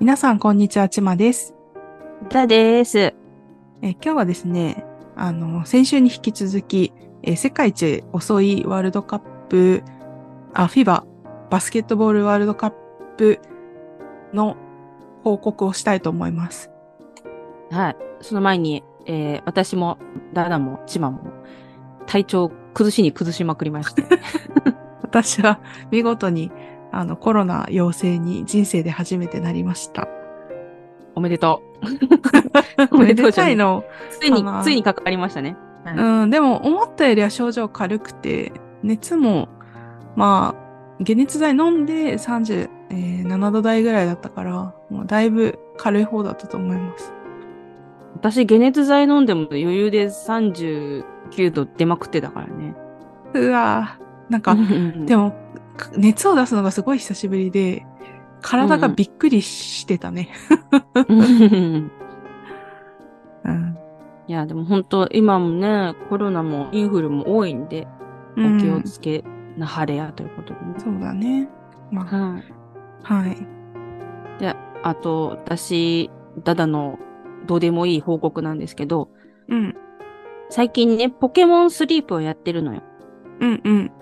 皆さん、こんにちは、ちまです。だです。えー今日はですね、あの、先週に引き続き、えー世界一遅いワールドカップ、あ、フィバ、バスケットボールワールドカップの報告をしたいと思います。はい。その前に、えー私も、ダダも、チマも、体調崩しに崩しまくりまして。私は見事に、あの、コロナ陽性に人生で初めてなりました。おめでと おめでたいの。う。ついについにかかりましたね。はいうん、でも思ったよりは症状軽くて、熱も、まあ、解熱剤飲んで37度台ぐらいだったから、もうだいぶ軽い方だったと思います。私、解熱剤飲んでも余裕で39度出まくってたからね。うわぁ、なんか、でも、熱を出すのがすごい久しぶりで、体がびっくりしてたね。うんうん。いや、でも本当今もね、コロナもインフルも多いんで、お気をつけなはれやということでね。そうだね。まはい。あ、はい。で、あと、私、ダダのどうでもいい報告なんですけど、うん、最近ね、ポケモンスリープをやってるのよ。うん、うん。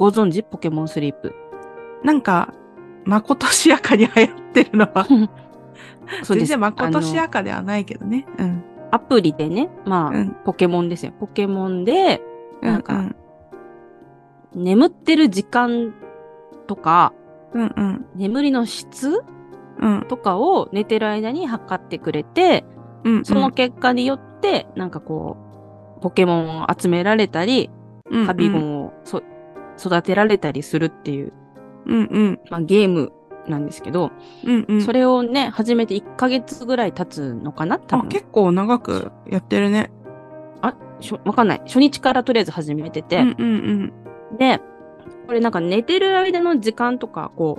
ご存知？ポケモンスリープ。なんか、まことしやかに流行ってるのは、そうです。全然まことしやかではないけどね。うん。アプリでね、まあ、うんポケモンですよ。ポケモンで、なんかうん眠ってる時間とか、うん、うん、眠りの質うん。とかを寝てる間に測ってくれて、うん、その結果によって、なんかこう、ポケモンを集められたり、うん、カビゴンをそ育てられたりするっていう、うん、うん、まあ、ゲームなんですけど、うん、うん。それをね、始めて1ヶ月ぐらい経つのかな多あ、分。結構長くやってるね。あ、しょわかんない。初日からとりあえず始めてて。うん、うん、で、これなんか寝てる間の時間とか、こ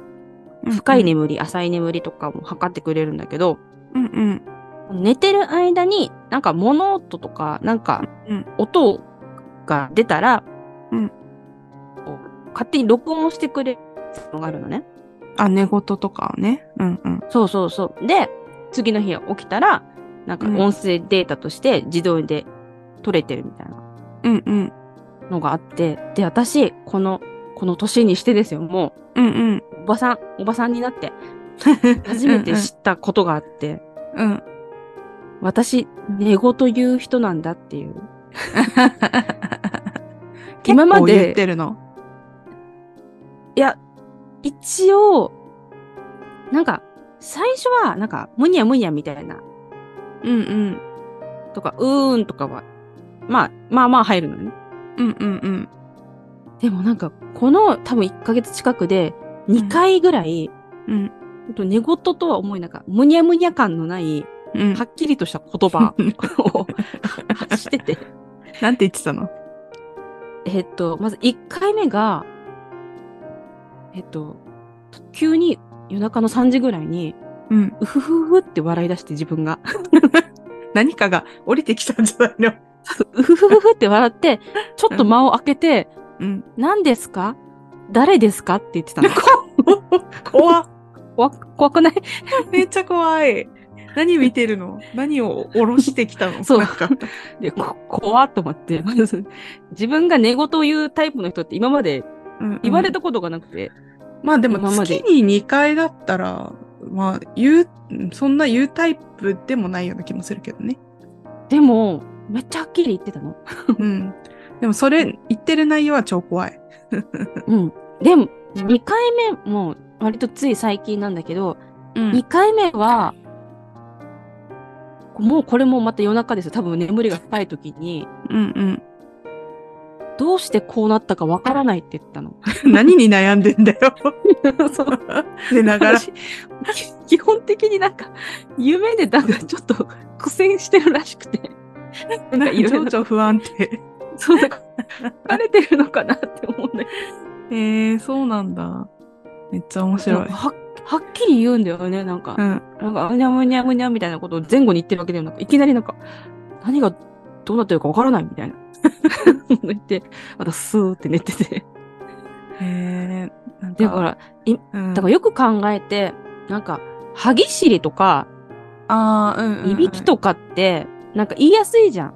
うん。う、深い眠り、浅い眠りとかも測ってくれるんだけど、うん、うん、寝てる間になんか物音とか、なんかうん音が出たら、うん勝手に録音してくれるのがあるのね。あ、寝言とかね。うん、うん。そうそうそう。で、次の日起きたら、なんかうん音声データとして自動で取れてるみたいなうん、うん。のがあって、で、私、この、この年にしてですよ、もうん、うん。う、おばさん、おばさんになって、初めて知ったことがあって、うん。うん。私、寝言言う人なんだっていう。今まで言ってるの。いや、一応、なんか、最初は、なんか、むにゃむにゃみたいな、うん、うん。とか、うーんとかは、まあ、まあまあ入るのね。うん、うん、うん。でもなんか、この多分1ヶ月近くで、2回ぐらい、うん、と寝言とは思えなんか、むにゃむにゃ感のない、うん。はっきりとした言葉を 発してて。なんて言ってたの？えっと、まず1回目が、えっと、急に夜中の3時ぐらいに、うん。うふふふって笑い出して自分が。何かが降りてきたんじゃないの？うふふふふって笑って、ちょっと間を空けて、うん。何ですか？誰ですか？って言ってたの。怖っ怖怖くない？めっちゃ怖い。何見てるの？何を下ろしてきたの？そうか。で、こ怖っと思って。自分が寝言を言うタイプの人って今までうんうん言われたことがなくて、まあでも月に2回だったら、まあ言う、そんな言うタイプでもないような気もするけどね。でも、めっちゃはっきり言ってたの。うん。でもそれ、言ってる内容は超怖い。うん。でも、2回目も割とつい最近なんだけど、うん2回目は、もうこれもまた夜中ですよ。多分眠りが深い時に、うんどうしてこうなったかわからないって言ったの。うん。何に悩んでんだよ。そう。寝ながら。私 基本的になんか、夢でなんかちょっと苦戦してるらしくて。なんかいろいろ、情緒不安定。そう、なんか、疲れてるのかなって思うんだけえー、そうなんだ。めっちゃ面ど。白い。ははっきり言うんだよね、なんか。うん。なんか、うにゃむにゃむにゃみたいなことを前後に言ってるわけでもなく、いきなりなんか、何がどうなってるかわからないみたいな。言って、またスーって寝てて。えー、なんだから、いうん、だからよく考えて、なんか、歯ぎしりとか、ああ、うんうん、うん。いびきとかって、なんか言いやすいじゃん。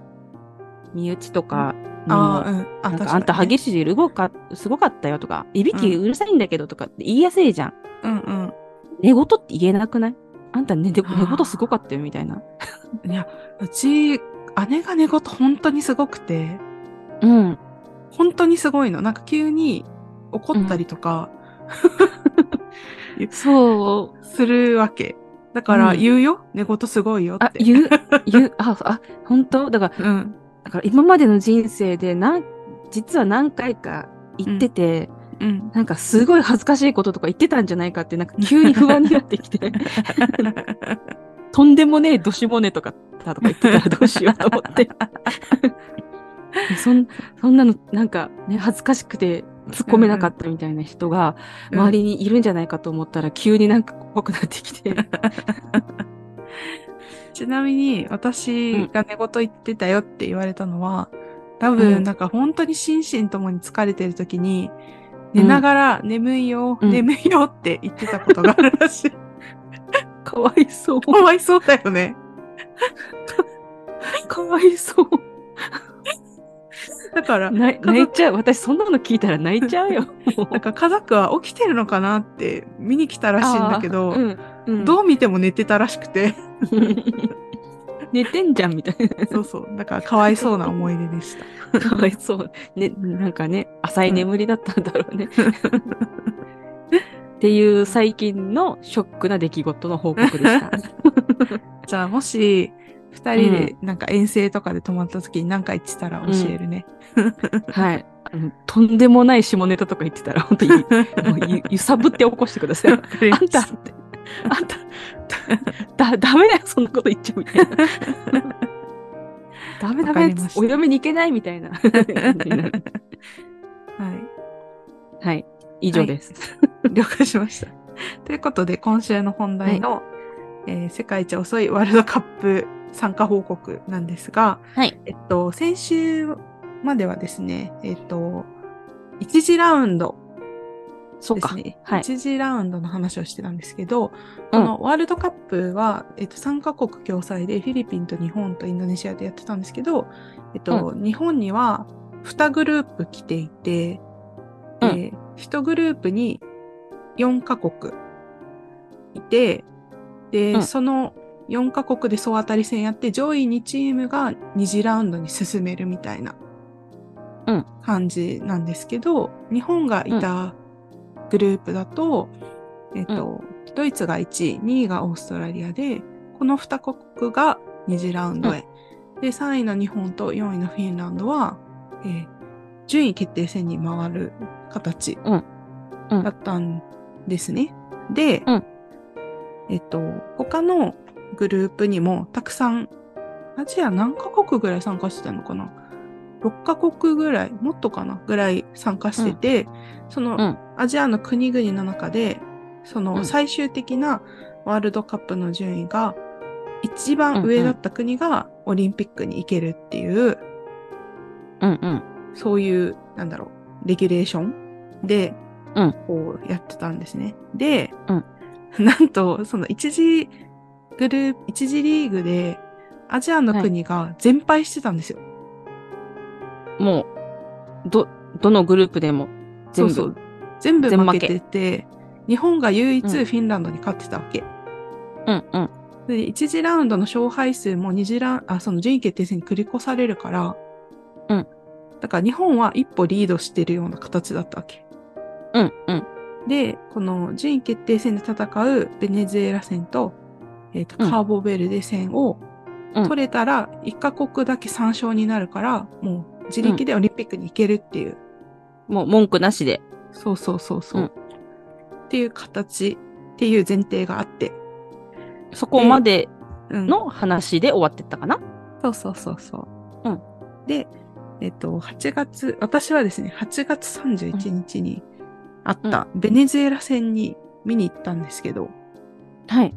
身内とかにもああ、うん。あ、なんかあんた歯ぎしりすごかすごかったよとか、いびきうるさいんだけどとかって言いやすいじゃん。うんうん。寝言って言えなくない？あんた寝寝言すごかったよみたいな。いや、うち、姉が寝言本当にすごくて、うん。本当にすごいの。なんか急に怒ったりとか、そう。するわけ。だからうん言うよ、寝言すごいよっあ、て。言う、言う、あ、あ、本当？だから、うん。だから今までの人生でなん、実は何回か言ってて、うん。なんかすごい恥ずかしいこととか言ってたんじゃないかって、なんか急に不安になってきて、とんでもねえ、どしもねとか、だとか言ってたらどうしようと思って。で そんそんなの、なんかね、恥ずかしくて突っ込めなかったみたいな人が周りにいるんじゃないかと思ったら、急になんか怖くなってきて。ちなみに、私が寝言言ってたよって言われたのは、多う分、んなんか本当に心身ともに疲れてる時に、寝ながら、眠いよ、うん眠いよって言ってたことがあるらしい。かわいそう。かわいそうだよね。かわいそう。だから、泣泣いちゃう。私そんなの聞いたら泣いちゃうよ。なんか家族は起きてるのかなって見に来たらしいんだけど、うんうん、どう見ても寝てたらしくて、寝てんじゃんみたいそうそう。だからかわいそうな思い出でした。な。かわいそう。ね、なんかね、浅い眠りだったんだろうね。っていう最近のショックな出来事の報告でした。じゃあもし、二人でなんか遠征とかで泊まった時に何か言ってたら教えるね。はい。あのとんでもない下ネタとか言ってたら、本当に もうゆ揺さぶって起こしてください。あんって、あんた、だ、ダメだよ、そんなこと言っちゃうみたいな。ダメダメお嫁に行けないみたいな。はい。はい。以上です。了解しました。ということで、今週の本題の、えー世界一遅いワールドカップ参加報告なんですが、はい。えっと、先週まではですね、えっと、1次ラウンドそうか。ですね。はい。1次ラウンドの話をしてたんですけど、このワールドカップは、えっと、3カ国共催でフィリピンと日本とインドネシアでやってたんですけど、えっと、日本には2グループ来ていて、うん。で1グループに4カ国いて、で、うん。その4カ国で総当たり戦やって、上位2チームが2次ラウンドに進めるみたいなうん。感じなんですけど、日本がいたグループだと、えっと、ドイツが1位、2位がオーストラリアで、この2国が2次ラウンドへ。で、3位の日本と4位のフィンランドは、えー順位決定戦に回る形うん。うん。だったんですね。で、うん。えっと、他のグループにもたくさん、アジア何カ国ぐらい参加してたのかな ?6 カ国ぐらい、もっとかなぐらい参加してて、その、うん。アジアの国々の中で、そうのん。最終的なワールドカップの順位が一番上だった国がオリンピックに行けるっていう、うんうん。そういう、なんだろう、レギュレーションで、うんこうやってたんですね。で、うん なんと、その一次グループ、一次リーグで、アジアの国が全敗してたんですよ。もう、ど、どのグループでも全部。そうそう。全部全負けてて、日本が唯一うんフィンランドに勝ってたわけ。うんうん。で、一次ラウンドの勝敗数も二次ラウンあ、その順位決定戦に繰り越されるから、うん。だから日本は一歩リードしてるような形だったわけ。うんうん。で、この順位決定戦で戦うベネズエラ戦と、えっ、と、うんカーボベルデ戦をうん取れたら、一カ国だけ参勝になるから、もう自力でオリンピックに行けるっていう、もう文句なしで。そうそうそうそう、うんっていう形っていう前提があって、そこまでうん、の話で終わってったかなそうそうそうそう。うん。で、えっと、8月、私はですね、8月31日にあったベネズエラ戦に見に行ったんですけど、はい。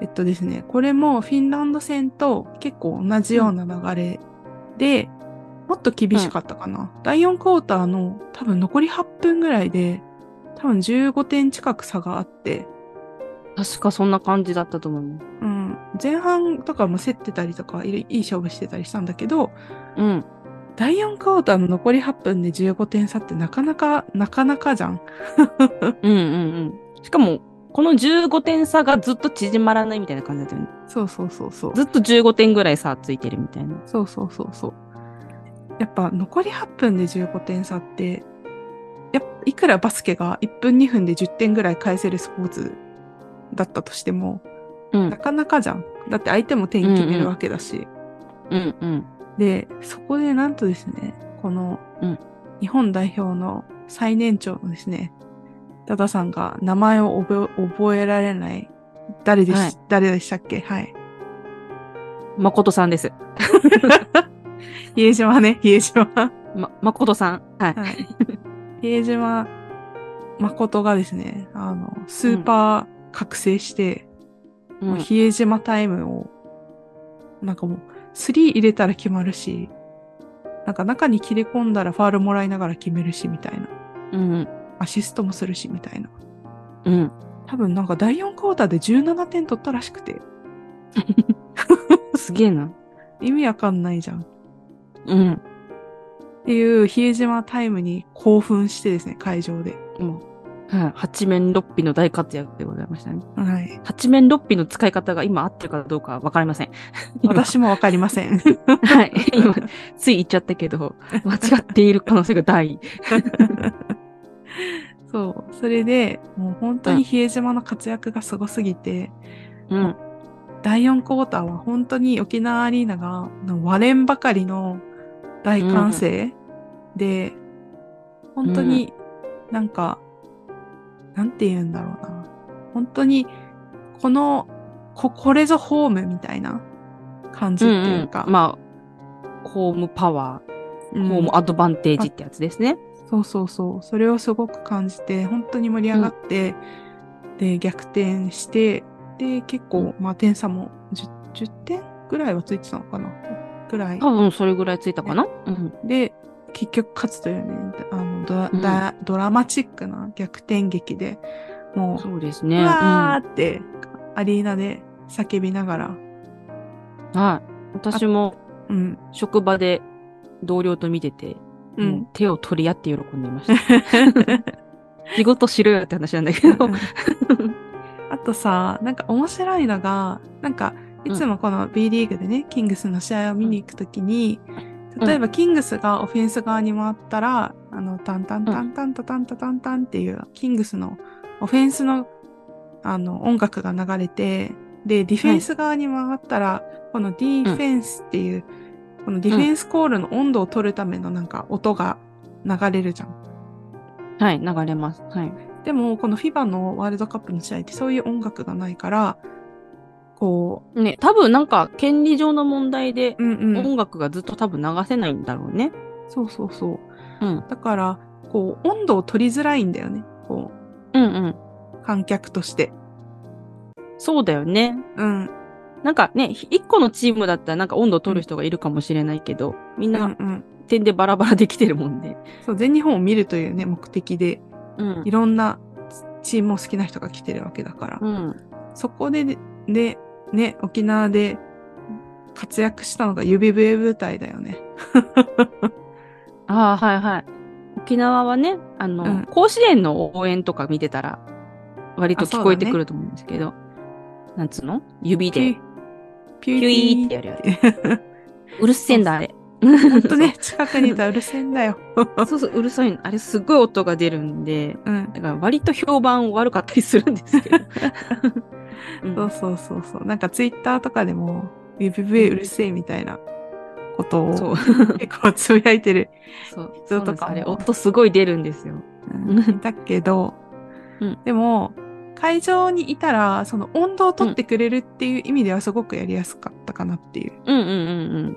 えっとですね、これもフィンランド戦と結構同じような流れで、もっと厳しかったかな。第4クォーターの多分残り8分ぐらいで、多分15点近く差があって、確かそんな感じだったと思う。うん。前半とかも競ってたりとか、いいいい勝負してたりしたんだけど、うん。第4クォーターの残り8分で15点差ってなかなか、なかなかじゃん。うんうんうん。しかも、この15点差がずっと縮まらないみたいな感じだったよね。そうそうそうそう。ずっと15点ぐらい差ついてるみたいな。そうそうそうそう。やっぱ残り8分で15点差って、やいくらバスケが1分2分で10点ぐらい返せるスポーツだったとしても、うんな。かなかじゃん。だって相手も点決めるわけだし。うんうん。で、そこでなんとですね、このうん日本代表の最年長のですね、ダダさんが名前を覚え覚えられない、誰でし、はい誰でしたっけ？はい。誠さんです。比江島ね、比江島。ま、誠さん。はい。はい。比江島誠がですね、あの、スーパー覚醒して、うんもう比江島タイムを、なんかもう、スリー入れたら決まるし、なんか中に切り込んだらファールもらいながら決めるし、みたいな。うんアシストもするし、みたいな。うん。うん。多分なんか第4クォーターで17点取ったらしくて、すげえな。意味わかんないじゃん。っうん。ていう比江島タイムに興奮してですね、会場で。もう、はい。八面六臂の大活躍でございましたね。はい。八面六臂の使い方が今合ってるかどうかわかりません。私もわかりません。はい。今、つい言っちゃったけど、間違っている可能性が大。そう。それで、もう本当に比江島の活躍がすごすぎて、うん。第4クォーターは本当に沖縄アリーナがの割れんばかりの大歓声で、本当になんか、なんて言うんだろうな。本当に、この、こ、これぞホームみたいな感じっていうか。まあ、ホームパワうんー、ホームアドバンテージってやつですね。そうそうそう。それをすごく感じて、本当に盛り上がって、で、逆転して、で、結構、まあ点差も 10, 10点ぐらいはついてたのかな？ぐらい。多分それぐらいついたかな？うん。で、結局勝つというね、あのドラ、うんだドラマチックな逆転劇で、もう、そうですね。ううん。わーって、アリーナで叫びながら、はい。私もうん、職場で同僚と見てて、う。ん手を取り合って喜んでいました。仕事しろよって話なんだけど。あとさ、なんか面白いのが、なんか、いつもこの B リーグでね、キングスの試合を見に行くときに、例えばキングスがオフェンス側に回ったら、あの、タンタンタンタンタタンタタンタンっていう、キングスのオフェンスの、あの、音楽が流れて、で、ディフェンス側に回ったら、このディフェンスっていう、このディフェンスコールの温度を取るためのなんか音が流れるじゃん。はい、流れます。はい。でも、この FIBA のワールドカップの試合ってそういう音楽がないから、こね、多分なんか権利上の問題でう、うんうん。音楽がずっと多分流せないんだろうね。そうそうそう。うん。だから、こう、温度を取りづらいんだよね。こうんうん。う、観客として。そうだよね。うん。なんかね、ひ一個のチームだったらなんか温度を取る人がいるかもしれないけど、みんうんう。なん点でバラバラできてるもんで。そう、全日本を見るというね、目的で、うんい。ろんなチームを好きな人が来てるわけだから。うん。そこで、で、ね、沖縄で活躍したのが指笛舞台だよね。ああ、はいはい。沖縄はね、あの、うん甲子園の応援とか見てたら、割と聞こえてくると思うんですけど、なんつうの？指で、ピュピュイーってやるやつ。うるせえんだ、あれ。ほんとね、近くにいたらうるせえんだよ。そうそう、うるさいの。あれすっごい音が出るんで、うん。だから割と評判悪かったりするんですけど。うんそうそうそうそう。なんかツイッターとかでも、指笛うるせえみたいなことを。結構つぶやいてるそう。人とかあれ、音すごい出るんですよ。うんだけど、うんでも、会場にいたら、その温度を取ってくれるっていう意味ではすごくやりやすかったかなっていう。うんうんうん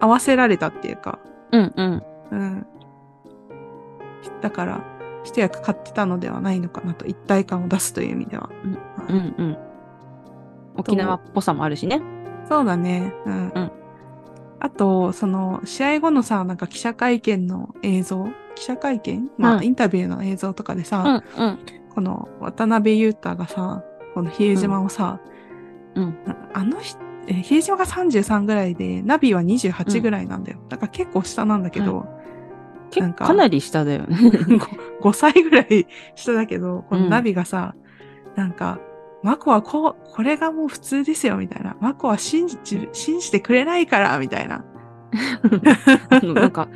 合わせられたっていうか、うん。うんうん。うん。だから、一役買ってたのではないのかなと、一体感を出すという意味では。うんうん。沖縄っぽさもあるしね。そうだね。うん。うんあと、その、試合後のさ、なんか記者会見の映像記者会見？まあ、うんインタビューの映像とかでさ、うんうん。この渡辺裕太がさ、この比江島をさ、うん。あの人、えー比江島が33ぐらいで、ナビは28ぐらいなんだよ。だから結構下なんだけど、結なんか構かなり下だよね。5, 歳ぐらい下だけど、このうんナビがさ、なんか、マコはこう、これがもう普通ですよ、みたいな。マコは信じ、信じてくれないから、みたいな。なんか、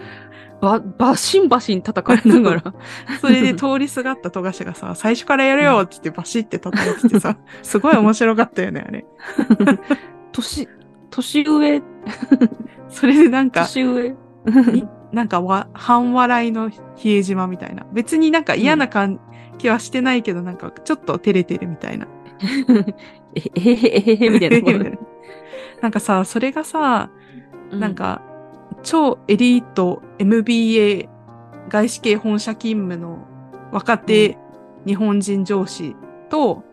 ば、バシンバシン叩かれながら。それで通りすがった富樫がさ、最初からやるよって言ってバシって叩いててさ、すごい面白かったよね、あれ。年、年上、それでなんか、年上。になんかわ、半笑いの比江島みたいな。別になんか嫌な感じはしてないけど、なんかちょっと照れてるみたいな。えへへへへへみたいな。なんかさ、それがさ、うなん、か、超エリート MBA 外資系本社勤務の若手日本人上司と、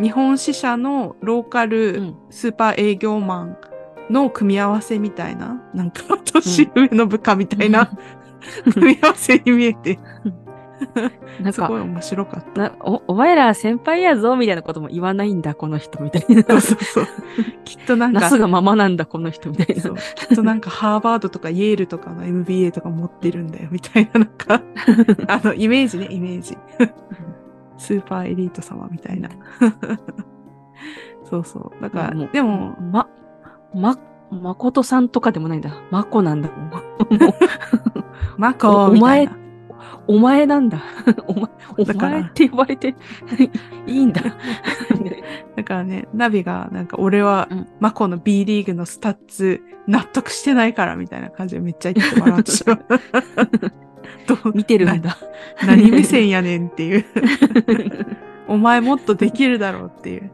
日本支社のローカうルん。スーパー営業マンの組み合わせみたいな、なんか年上の部下みたいな、組み合わせに見えて、なんかすごい、面白かった。なお、お前ら先輩やぞみたいなことも言わないんだ、この人みたいな。そうそうそう。きっとなんかなす、がままなんだ、この人みたいなそ。うきっとなんかハーバードとかイェールとかの MBA とか持ってるんだよ、みたいな、なんか、あの、イメージね、イメージ。スーパーエリート様みたいな。そうそう。だから、もうでも、、ま、ま、誠さんとかでもないんだ。まこなんだもん。もうマコみたいな。お前なんだ。お前、お前？って呼ばれて いいんだ。だからね、ナビが、なんか、俺はうん、マコの B リーグのスタッツ、納得してないから、みたいな感じでめっちゃ言って笑ってしまう？見てるんだ。な何目線やねんっていう。お前もっとできるだろうっていう。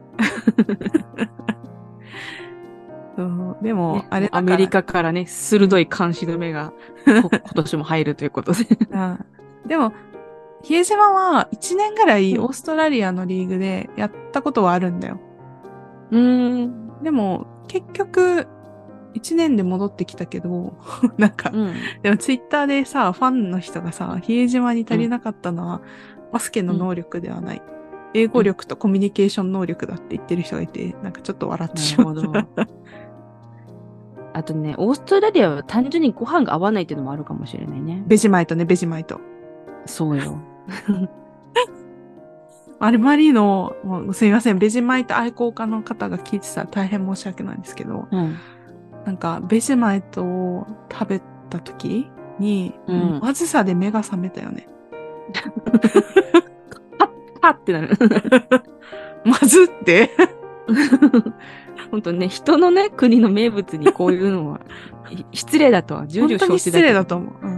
そうでも、ねあれアメリカからね、鋭い監視の目がこ今年も入るということで。うんでも、比江島は1年ぐらいうんオーストラリアのリーグでやったことはあるんだよ。うーん。でも、結局、1年で戻ってきたけど、なんか、うん。でもツイッターでさ、ファンの人がさ、比江島に足りなかったのは、バスケの能力ではない。英語力とコミュニケーション能力だって言ってる人がいて、なんかちょっと笑ってしまった。なるほど。あとね、オーストラリアは単純にご飯が合わないっていうのもあるかもしれないね。ベジマイトね、ベジマイト。そうよ。アルマリーノ、もうすみません、ベジマイト愛好家の方が聞いてたら大変申し訳ないんですけど、うん。なんか、ベジマイトを食べた時に、うんまずさで目が覚めたよね。パッってなる。まずって？本当ね、人のね、国の名物にこういうのは、い失礼だとは重々本当に失承知だけど礼だと思う。うん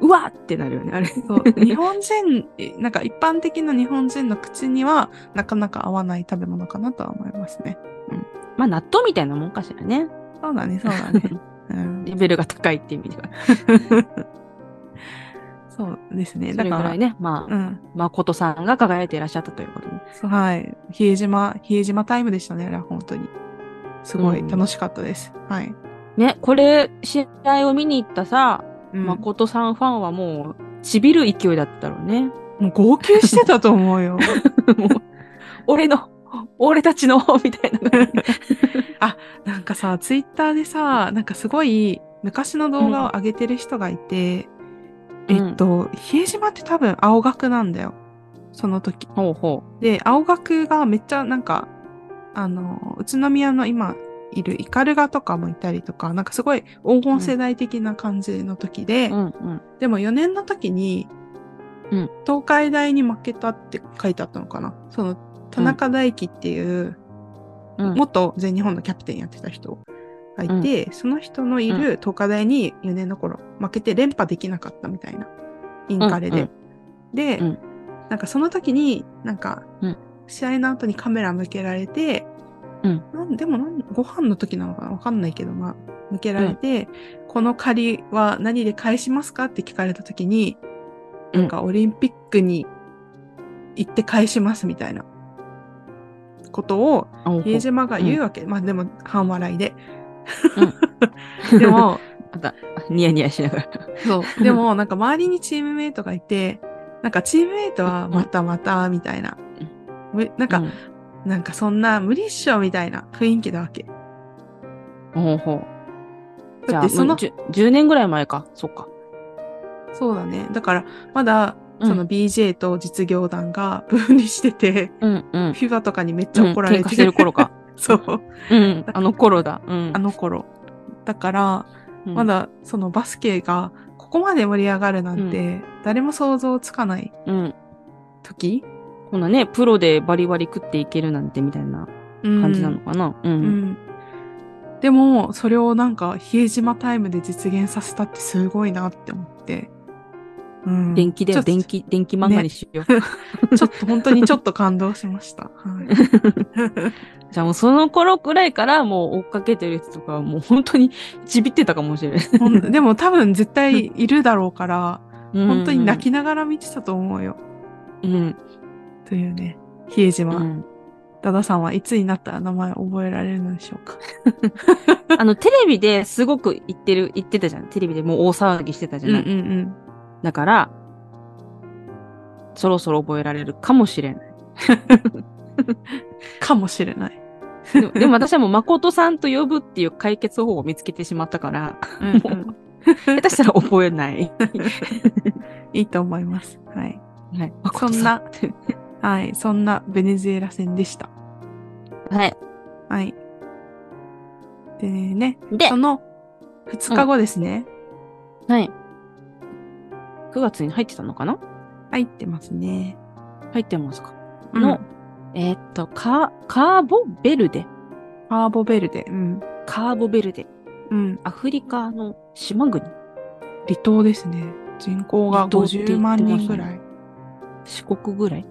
うわってなるよね、あれ。そう日本人、えなんか一般的な日本人の口にはなかなか合わない食べ物かなとは思いますね。まあ、納豆みたいなもんかしらね。そうだね、そうだね。うん、レベルが高いっていう意味では。そうですね。そだから、れぐらいね、まあ、うん。誠さんが輝いていらっしゃったということで。そうはい。比江島、比江島タイムでしたね、あれは本当に。すごい楽しかったです。はい。ね、これ、試合を見に行ったさ、うん誠さんファンはもう、ちびる勢いだったろうね。もう号泣してたと思うよ。もう、俺の、俺たちの、みたいな。なんかさ、ツイッターでさ、なんかすごい昔の動画を上げてる人がいて、うんえっと、比江島って多分青学なんだよ。その時。ほうほで、青学がめっちゃなんか、あの、宇都宮の今いるイカルガとかもいたりとか、なんかすごい黄金世代的な感じの時で、う。うんうん。でも4年の時に、うん東海大に負けたって書いてあったのかな。その、田中大輝っていう、うん元全日本のキャプテンやってた人がいて、その人のいる東海大に4年の頃負けて連覇できなかったみたいな、インカレで。うんで、うんなんかその時に、なんかうん、試合の後にカメラ向けられて、うんなんでもなんご飯の時なのかなわかんないけど、まあ、向けられて、この借りは何で返しますかって聞かれた時に、うんなんかオリンピックに行って返しますみたいなことを比江島が言うわけ。まあでも半笑いで。うん でも、また、ニヤニヤしながら。そう。でもなんか周りにチームメイトがいて、なんかチームメイトはまたまたみたいな。むなんか、うんなんかそんな無理っしょみたいな雰囲気だわけ。ほうほう。じゃあ、だってそのもう、10, 10年ぐらい前か。そっか。そうだね。だから、まだ、うんその BJ と実業団が分離してて、うんうん。フィバとかにめっちゃ怒られて、うん喧嘩してる頃か。そう。うん。あの頃だ。うん。あの頃。だから、うんま、だそのバスケがここまで盛り上がるなんて、誰も想像つかないうん。時、こんなね、プロでバリバリ食っていけるなんてみたいなうん感じなのかな？うん。うん。でも、それをなんか、比江島タイムで実現させたってすごいなって思って。うん。電気だよ、ちょっと電気、電気漫画にしよう。ちょっと本当にちょっと感動しました。はい。じゃあもうその頃くらいからもう追っかけてる人とかはもう本当にちびってたかもしれない。でも多分絶対いるだろうから、本本当に泣きながら見てたと思うよ。うん。というね、比江島。うん。ダダさんはいつになったら名前覚えられるのでしょうか？あの、テレビですごく言ってる、言ってたじゃん。テレビでもう大騒ぎしてたじゃない。んだから、そろそろ覚えられるかもしれない。かもしれない。でもでも私はもう誠さんと呼ぶっていう解決方法を見つけてしまったから、うんうん下手したら覚えない。いいと思います。はい。はい。そんな、はい。そんなベネズエラ戦でした。はい。はい。でね、でそ、の2日後ですね。はい。9月に入ってたのかな？入ってますね。入ってますか、うんの、えーっと、カカーボベルデ。カーボベルデ。うん。カーボベルデ。うん。アフリカの島国。離島ですね。人口が離島って言って50ましたね万人ぐらい。四国ぐらい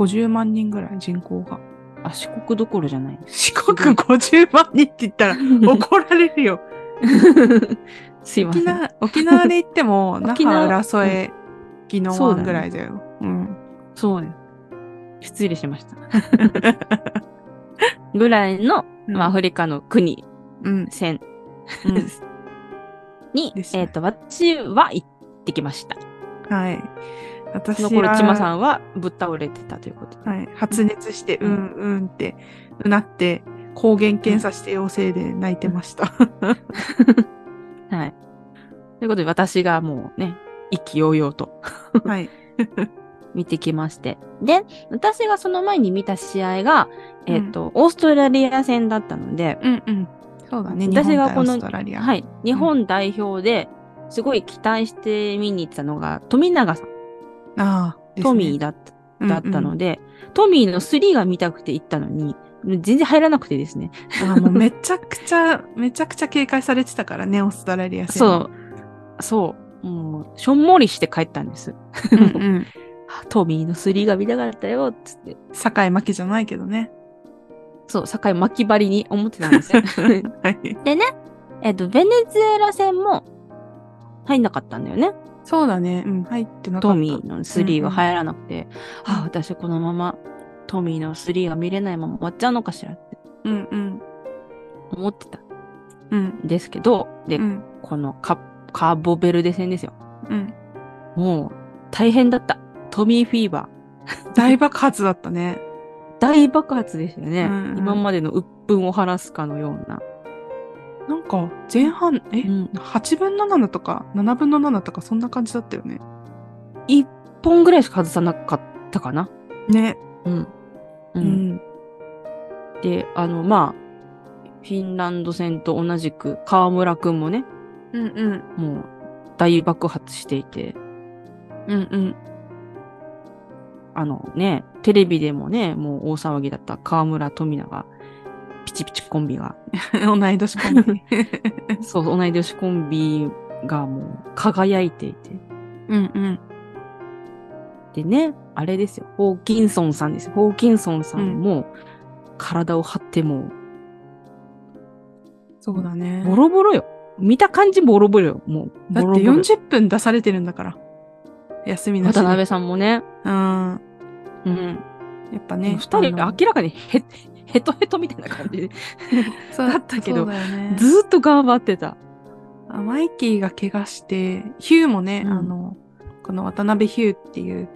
50万人ぐらい人口が。あ、四国どころじゃない。四国50万人って言ったら怒られるよ。すいません。沖縄、沖縄で言っても、那覇、浦添、宜野湾ぐらいだよ。うん。そうね。失礼しました。ぐらいの、まあ、アフリカの国、うん。戦うんに、ねえっ、と、私は行ってきました。はい。私その頃、ちまさん。んはぶっ倒れてたということで。はい。発熱して、ううんん、うんって、うなって、抗原検査して陽性で泣いてました。はい。ということで、私がもうね、意気揚々とはい。見てきまして。で、私がその前に見た試合が、えっ、と、オーストラリア戦だったので、うんうん。そうだね。日私がこの。はいい。日本代表ですごい期待して見に行ってたのが、富永さん、ああ、トミーだった、だったので。で、トミーの3が見たくて行ったのに、全然入らなくてですね。ああ、もうめちゃくちゃ、めちゃくちゃ警戒されてたからね、オーストラリア戦。そう。そう。もう、しょんもりして帰ったんです。う。うんうん。トミーの3が見たかったよ、つって。酒井真紀じゃないけどね。そう、境巻き張りに思ってたんですよ。はい。でね、えっと、ベネズエラ戦も入んなかったんだよね。そうだね。うん、入ってなかった。トミーの3が入らなくて、うんああ、私このままトミーの3が見れないまま終わっちゃうのかしらってうんうん。思ってたうん。んですけど、で、うん。このカカーボベルデ戦ですよ。うん。もう大変だった。トミーフィーバー。大爆発だったね。大爆発でしたよね。うんうん今までの鬱憤を晴らすかのような。なんか、前半、え、うん8分の7とか、7分の7とか、そんな感じだったよね。一本ぐらいしか外さなかったかな。ね。うん。う。うんん。で、あの、まあ、フィンランド戦と同じく河村くんもね、うんうん。もう大爆発していて、うんうん。あのね、テレビでもね、もう大騒ぎだった河村富永、ピチピチコンビが、同い年コンビ。そう、同い年コンビがもう輝いていて。うんうん。でね、あれですよ、ホーキンソンさんですよ。ホーキンソンさんも、体を張ってもそうだねう、。ボロボロよ。見た感じボロボロよ。もう、だってボロボロ40分出されてるんだから。休みなしで。渡辺さんもね、うん。うん。やっぱね。二人、明らかにヘヘトヘトみたいな感じで、そうだったけどね。ずーっと頑張ってた。あマイキーが怪我して、ヒューもね、うんあの、この渡辺ヒューっていう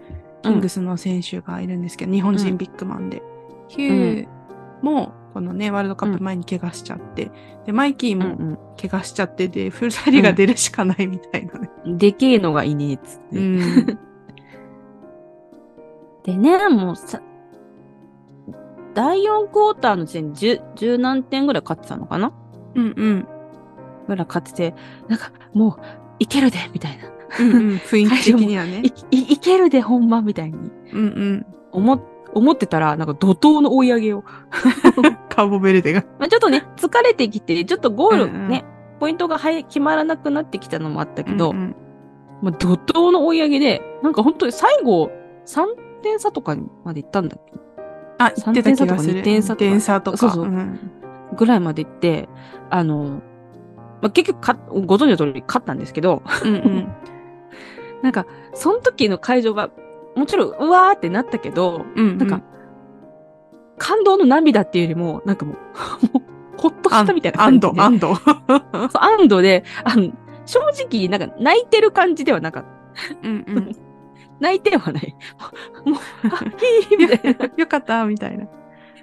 キングスの選手がいるんですけど、日本人ビッグマンで。Q も、このね、ワールドカップ前に怪我しちゃって、で、マイキーもうん怪我しちゃってで、二人が出るしかないみたいなね。うん。でけえのがいねえっつって。うん。でね、もうさ、第4クォーターの時点で十十何点ぐらい勝ってたのかな？うんうん。ぐらい勝ってて、なんかもう、いけるでみたいな。うんうん。雰囲気的にはねい。いいけるでほんまみたいにうんうん。思っ思ってたら、なんか怒涛の追い上げを。カーボベルデが。まあ、ちょっとね、疲れてきて、ちょっとゴールうんうんね、ポイントがはい決まらなくなってきたのもあったけど、うんうんまあ、怒涛の追い上げで、なんか本当に最後、3点差とかまで行ったんだっけ？あ、言ってた気がする。3点差とか2点差とか。そうそうんぐらいまで行って、あの、まあ、結局か、ご存知の通り勝ったんですけど、うんうん。なんか、その時の会場は、もちろん、うわーってなったけど、うんうんなんか、感動の涙っていうよりも、なんかもう、も うほっとしたみたいな感じで。安堵、安堵。安堵で、あの、正直、なんか泣いてる感じではなかった。うんうん。泣いてはない。もう、あ、いいみたいな。よよかった、みたいな。よ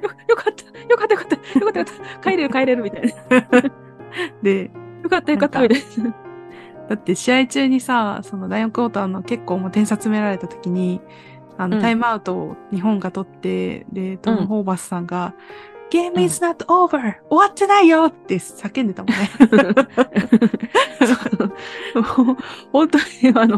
かった、よかった、よかった、よかった、よかった、帰れる、帰れる、みたいな。で、よかった、よかった、みたいな。だって試合中にさ、その第4クォーターの結構もう点差詰められた時に、あの、うんタイムアウトを日本が取って、で、トム・うんホーバスさんが、Game is not over! 終わってないよって叫んでたもんね。そう本当に、あの、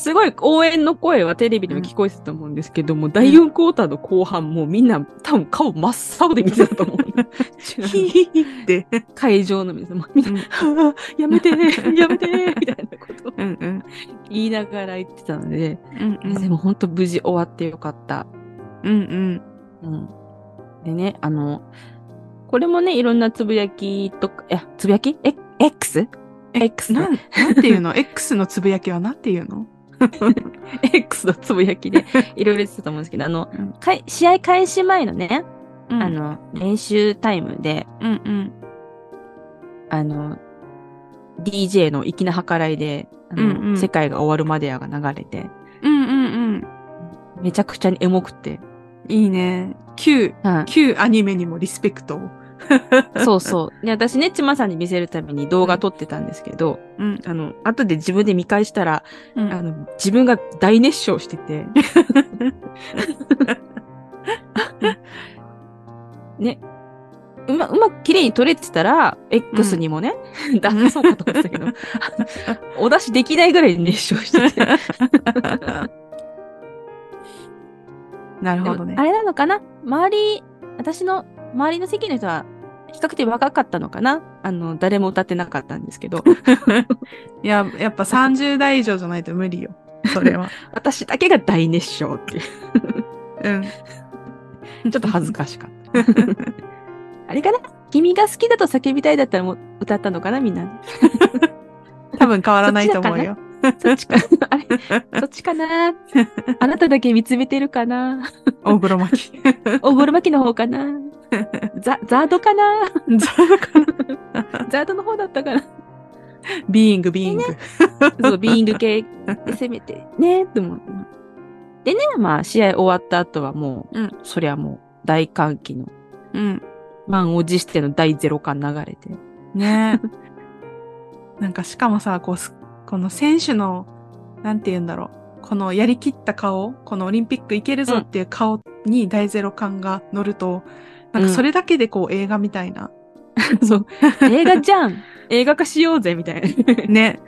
すごい応援の声はテレビでも聞こえてたと思うんですけども、第4クォーターの後半、もうみんな多分顔真っ青で見てたと思う。ヒヒヒって。会場の皆さんもみんな、やめてやめてみたいなことをうんうん。言いながら言ってたので、うんうん。でも本当無事終わってよかった。うんうん。うん。でね、あの、これもね、いろんなつぶやきとか、いや、つぶやき？え、X? え？X なん、なんていうの ?X のつぶやきはなんていうの？X のつぶやきでいろいろ言ってたと思うんですけど、あの、うんかい試合開始前のね、うんあの、練習タイムで、うんうん。あの、DJ の粋な計らいで、あのうんうん世界が終わるまでやが流れて、うんうんうん。めちゃくちゃにエモくて、いいね。旧、はい旧アニメにもリスペクトを。そうそう。で、私ね、ちまさんに見せるために動画撮ってたんですけど、うん。あの、後で自分で見返したら、うんあの、自分が大熱唱してて、ね、うま、うまく綺麗に撮れてたら、X にもね、出そうかと思ってたけど、お出しできないぐらい熱唱してて。なるほどねあ。れなのかな？周り、私の周りの席の人は、比較的若かったのかな？あの、誰も歌ってなかったんですけど、いや、やっぱ30代以上じゃないと無理よ。それは。私だけが大熱唱っていう。うん。ちょっと恥ずかしかった。あれかな？君が好きだと叫びたいだったらもう歌ったのかなみんな。多分変わらないと思うよ。そっちか、あれ？そっちかな？あなただけ見つめてるかな？大黒摩季。大黒摩季の方かな？ザ、ザードかな？ザーかな？ザードの方だったかな？ビーイング、ビーイング。そう、ビーイング系で攻めてねって思う。でね、まあ試合終わった後はもう、うんそりゃもう大歓喜のうん。満を持しての第ゼロ感流れて。ね なんかしかもさ、こうす、この選手の、なんて言うんだろう。このやりきった顔、このオリンピックいけるぞっていう顔に大ゼロ感が乗ると、なんかそれだけでこう映画みたいな。そう。映画じゃん 映画化しようぜみたいな。ね。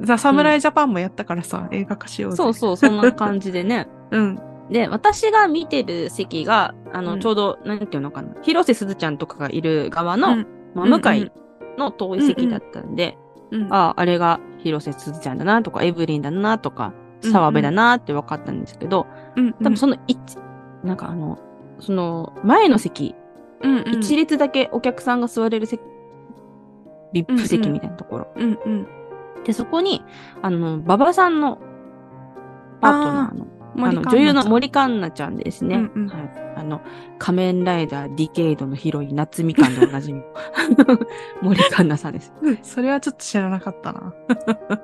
ザ・サムライジャパンもやったからさ、映画化しようぜ。そうそう、そんな感じでね。うん。で、私が見てる席が、あの、うんちょうど、なんていうのかな、広瀬すずちゃんとかがいる側の、うんまあ、うんうん向いの遠い席だったんで、うん。ああ、あれが広瀬すずちゃんだなとか、エブリンだなとか、うんうん澤部だなって分かったんですけど、うん、多分その一、なんかあの、その前の席、うん、うん、一列だけお客さんが座れる席、リップ席みたいなところ。うん、うん。で、そこに、あの、馬場さんのパートナーの、あの、森女優の森森環奈ちゃんですね。うんうんはい。あの、仮面ライダーディケイドのヒロイン、夏みかんでおなじみ。森環奈さんです。それはちょっと知らなかったな。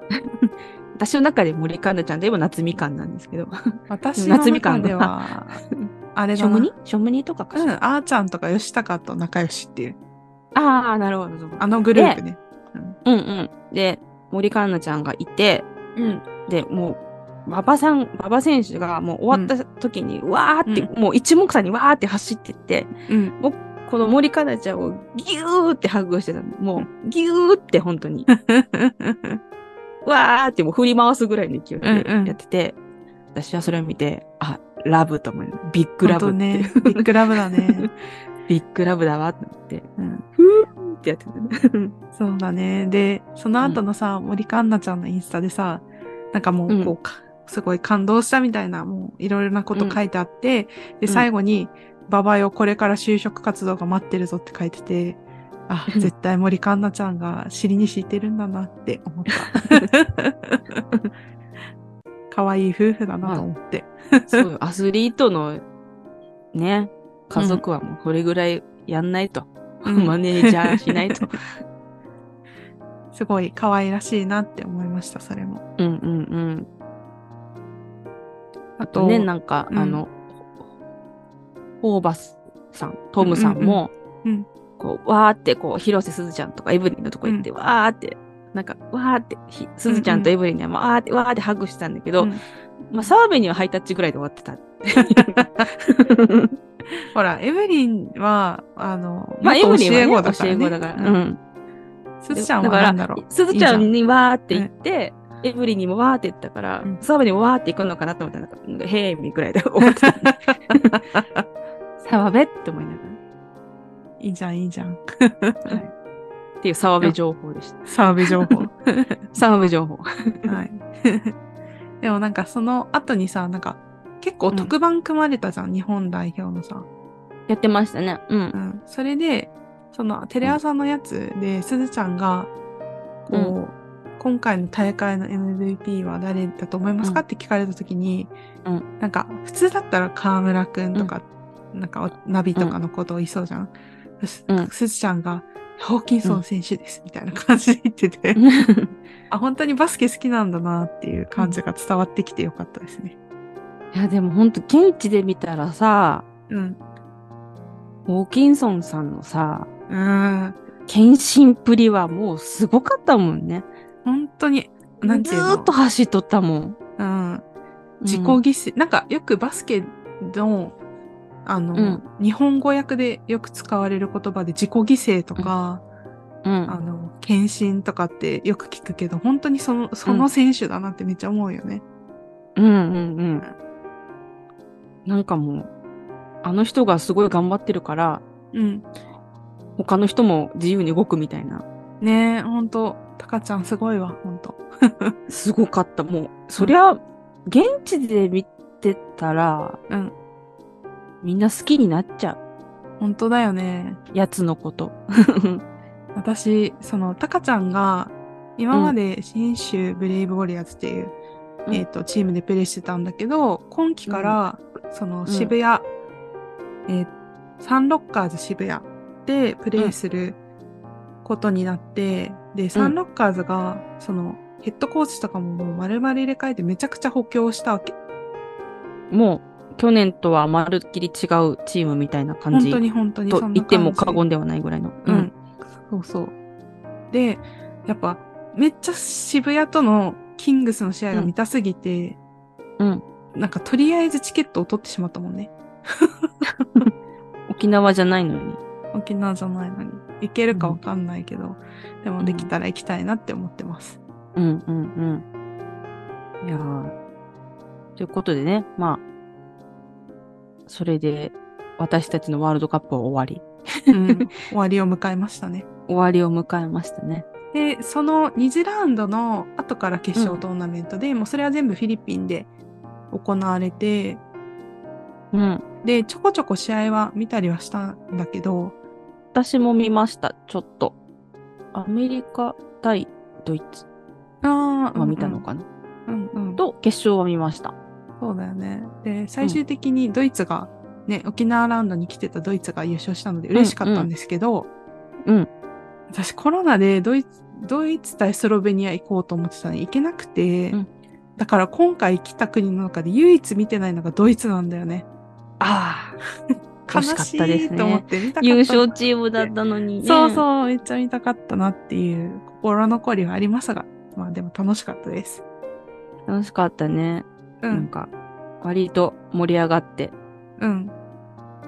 私の中で森環奈ちゃんといえば夏みかんなんですけど。私の夏みかん中では、あれだな。ショムニ？ショムニとかかしうん、ら。あーちゃんとか吉高と仲良しっていう、ああ、なるほど。あのグループね。うんうん。で、森環奈ちゃんがいて、うん。で、もう、馬場さん、馬場選手がもう終わった時に、わーって、もう一目散にわーって走ってって、うん。この森かなちゃんをギューってハグしてたの。もう、ギューって本当に、わーってもう振り回すぐらいの勢いでやってて、私はそれを見て、あ、ラブと思う。ビッグラブって。ほんとね。ビッグラブだね。ビッグラブだわって思って、うん。ふーってやってたね。そうだね。で、その後のさ、森環奈ちゃんのインスタでさ、なんかもう、こう、うんかすごい感動したみたいな、もういろいろなこと書いてあって、で、うん最後に、ババよ、これから就職活動が待ってるぞって書いてて、あ、うん絶対森環奈ちゃんが尻に敷いてるんだなって思った。可愛い夫婦だなと思って。そうよ、アスリートのね、家族はもうこれぐらいやんないと。うんマネージャーしないと。すごい可愛らしいなって思いました、それも。うんうんうん。あと、ね、なんか、うんあの、ホーバスさん、トムさんも、うんうんうんこう、わーって、こう、広瀬すずちゃんとかエブリンのとこ行って、わーって、なんか、わーって、ひすずちゃんとエブリンには、わーって、わーってハグしてたんだけど、うんまあ、澤部にはハイタッチぐらいで終わってた。ほら、エブリンは、あの、まあ、エ元ブリンは、ね、教え子だから、ね。教え子だから。う。うんん。すずちゃんはだからなんだろう？すずちゃんいいにわーって言って、エブリンにもわーって言ったからうん、澤部にもわーって行くのかなと思ったら、なんか、へーみぐらいで終わってた。澤部って思いながいいじゃん、いいじゃん。ら。っていう澤部情報でした。澤部情報。澤部情報。はい。でもなんかその後にさ、なんか結構特番組まれたじゃん、日本代表のさ。やってましたね。うんう。ん。それで、そのテレ朝のやつで、すずちゃんが、こう、う今回の大会の MVP は誰だと思いますか、うんって聞かれたときに、うんなんか普通だったら河村くんとか、なんかナビとかのことを言いそうじゃん。すうんすずちゃんが、ホーキンソン選手です、みたいな感じで言ってて、あ、本当にバスケ好きなんだなっていう感じが伝わってきてよかったですね。いや、でもほんと、現地で見たらさ、うん。ホーキンソンさんのさ、うん。献身っぷりはもうすごかったもんね。本当に、なんていうの？ずーっと走っとったもん。うん。自己うん犠牲、なんかよくバスケの、あの、うん日本語訳でよく使われる言葉で自己犠牲とか、うんあの、献身とかってよく聞くけど、本当にその、その選手だなってめっちゃ思うよね。うんうんうん。なんかもう、あの人がすごい頑張ってるから、うん。他の人も自由に動くみたいな。ねえ、本当タカちゃんすごいわ、本当 すごかった。もう、そりゃ、現地で見てたら、うん。みんな好きになっちゃ本当だよね。う。やつのこと。私、その、タカちゃんが、今まで新州ブレイブウォリアーズっていう、うんえっ、と、チームでプレーしてたんだけど、今季から、その渋谷、えーサンロッカーズ渋谷でプレーすることになって、で、サンロッカーズが、その、ヘッドコーチとかももう丸々入れ替えてめちゃくちゃ補強したわけ。もう、去年とはまるっきり違うチームみたいな感じ本当に本当にと言っても過言ではないぐらいの。うん。そうそう。で、やっぱ、めっちゃ渋谷とのキングスの試合が見たすぎて、うん。なんかとりあえずチケットを取ってしまったもんね。沖縄じゃないのに。沖縄じゃないのに。行けるかわかんないけど、でもできたら行きたいなって思ってます。うんうんうん。いやーということでね、まあ、それで私たちのワールドカップは終わり。うん、終わりを迎えましたね。終わりを迎えましたね。で、その2次ラウンドの後から決勝トーナメントで、もうそれは全部フィリピンで行われて、うん。で、ちょこちょこ試合は見たりはしたんだけど、私も見ました、ちょっと。アメリカ対ドイツああ、は見たのかな、うんうん。と、決勝は見ました。そうだよね。で、最終的にドイツが、ね、沖縄ラウンドに来てたドイツが優勝したので嬉しかったんですけど、うん。私コロナでドイツ、ドイツ対スロベニア行こうと思ってたのに行けなくて、うんだから今回来た国の中で唯一見てないのがドイツなんだよね。ああ、惜しかったです悲しいと思っね。て見たかった優勝チームだったのにね。そうそう、めっちゃ見たかったなっていう心残りはありますが、まあでも楽しかったです。楽しかったね。うん、なんか、割と盛り上がって。うん。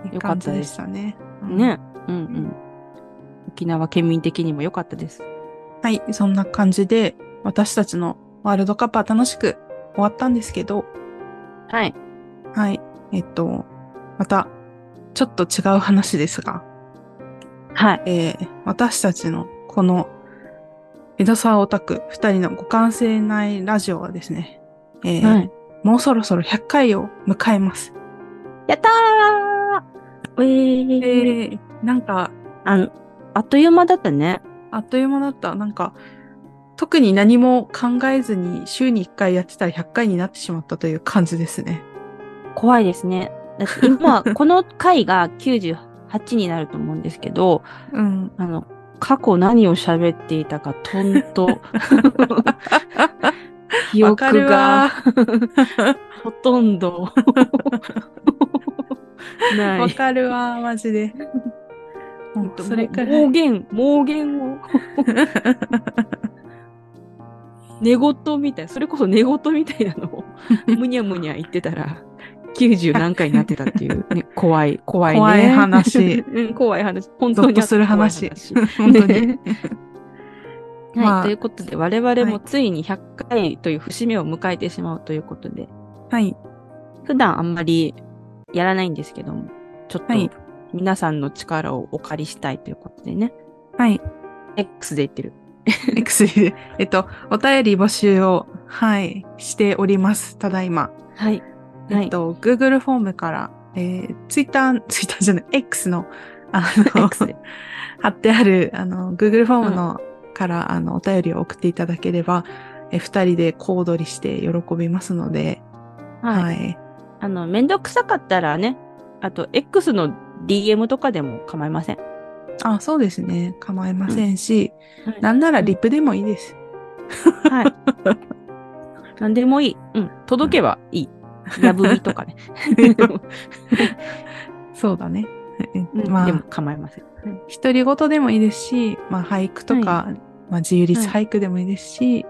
いいよかったです感じでしたね。うんね。うんうん。沖縄県民的にも良かったです。はい、そんな感じで、私たちのワールドカップは楽しく終わったんですけど、はい。はい、えっと、また、ちょっと違う話ですが、はい。えー私たちのこの、江戸沢オタク二人の互換性ないラジオはですね、えーはいもうそろそろ100回を迎えます。やったーえー、えーなんか、あの、あっという間だったね。あっという間だった。なんか、特に何も考えずに週に1回やってたら100回になってしまったという感じですね。怖いですね。今、この回が98になると思うんですけど、うん。あの、過去何を喋っていたか、とんと、記憶がわ。ほとんどない。わかるわ、マジで。それくらい。妄言、妄言を。寝言みたい、それこそ寝言みたいなのを、むにゃむにゃ言ってたら、90何回になってたっていう、ね、怖い、怖いね。怖い話 うん、怖い話。本当にする話本当に。ねはい、まあということで、我々もついに100回という節目を迎えてしまうということで、はい。普段あんまりやらないんですけども、ちょっとはい皆さんの力をお借りしたいということでね、はい。X で言ってる。X で、えっと、お便り募集を、はい、しております。ただいま。はい。えっと、Google フォームから、えー、Twitter、Twitter じゃない、X の、あの。貼ってある、あの、Google フォームの、から、あの、お便りを送っていただければ、え、二人で小躍りして喜びますので、はい。はい。あの、めんどくさかったらね、あと、X の DM とかでも構いません。あ、そうですね。構いませんし、はいなんならリプでもいいです。はい。なんでもいい。うん。届けばいい。やぶみとかね。そうだね。うんまあでも、構いません。うん独り言でもいいですし、まあ、俳句とか、まあ、自由律俳句でもいいですし、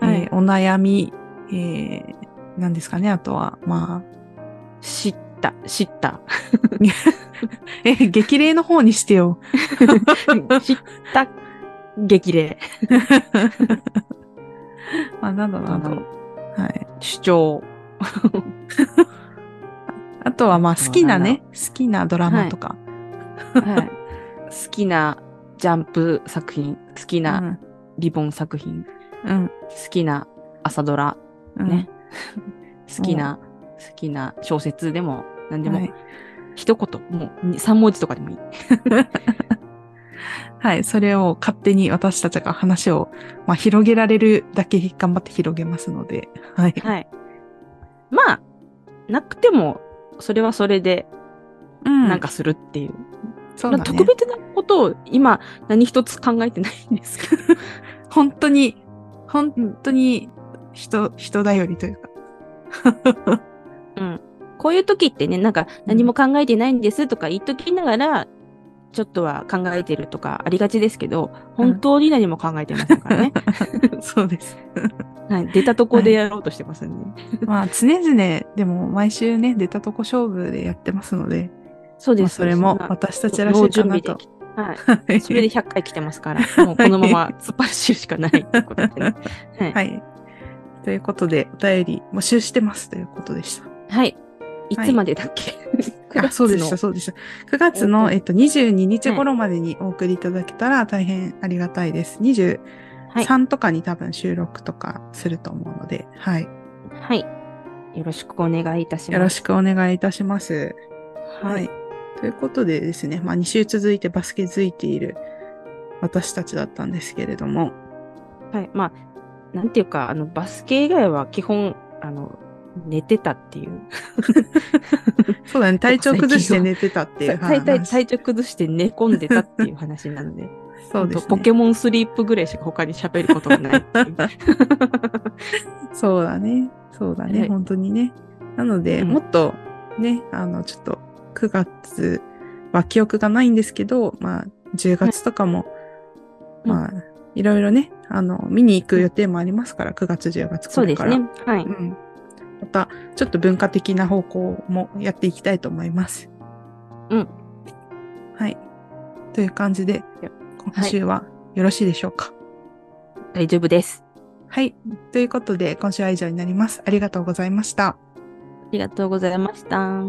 はいえーお悩み、えー、何ですかね、あとは、まあ、知った、知った。え、激励の方にしてよ。知った、激励。まあ、なんだなと。あのはい。主張。あとは、まあ、好きなね、好きなドラマとか。はい。好きなジャンプ作品、好きう。なんリボン作品、うん。好きな朝ドラ、うん。ね。好きな、好きな小説でも、何でも、はい。一言、もう3文字とかでもいい。はい。それを勝手に私たちが話を、まあ、広げられるだけ頑張って広げますので。はい。はい。まあ、なくても、それはそれで、うんなんかするっていう。そうだね。特別なことを今、何一つ考えてないんですけど。本当に、本当に人、人頼りというか。うん。こういう時ってね、なんか何も考えてないんですとか言っときながら、ちょっとは考えてるとかありがちですけど、本当に何も考えてませんからね。そうです。はい。出たとこでやろうとしてますんで。まあ、常々、でも毎週ね、出たとこ勝負でやってますので、まあそうです。それもまあ私たちらしいかなと。はい。それで100回来てますから、もうこのまま突っ走るしかないってことでね。はい。はい。ということで、お便り募集してますということでした。はい。いつまでだっけ、あ、そうでした、そそうでした。9月の、えっと、22日頃までにお送りいただけたら大変ありがたいです。23はい。とかに多分収録とかすると思うので、はい。はい。よろしくお願いいたします。よろしくお願いいたします。ははいい。。ということでですね、まあ2週続いてバスケづいている私たちだったんですけれども、はい。まあ、なんていうか、あの、バスケ以外は基本、あの、寝てたっていう。そうだね、体調崩して寝てたっていう体体話。体調崩して寝込んでたっていう話なので。そうです、ね。ポケモンスリープぐらいしか他に喋ることがない。そうだね。そうだね、はい本当にね。なので、うんもっとね、あの、ちょっと9月は記憶がないんですけど、まあ、10月とかも、うんまあ、いろいろね、あの、見に行く予定もありますから、9月、10月これから。そうですね。はい。うん。また、ちょっと文化的な方向もやっていきたいと思います。うん。はい。という感じで、今週はよろしいでしょうか？大丈夫です。はい。ということで、今週は以上になります。ありがとうございました。ありがとうございました。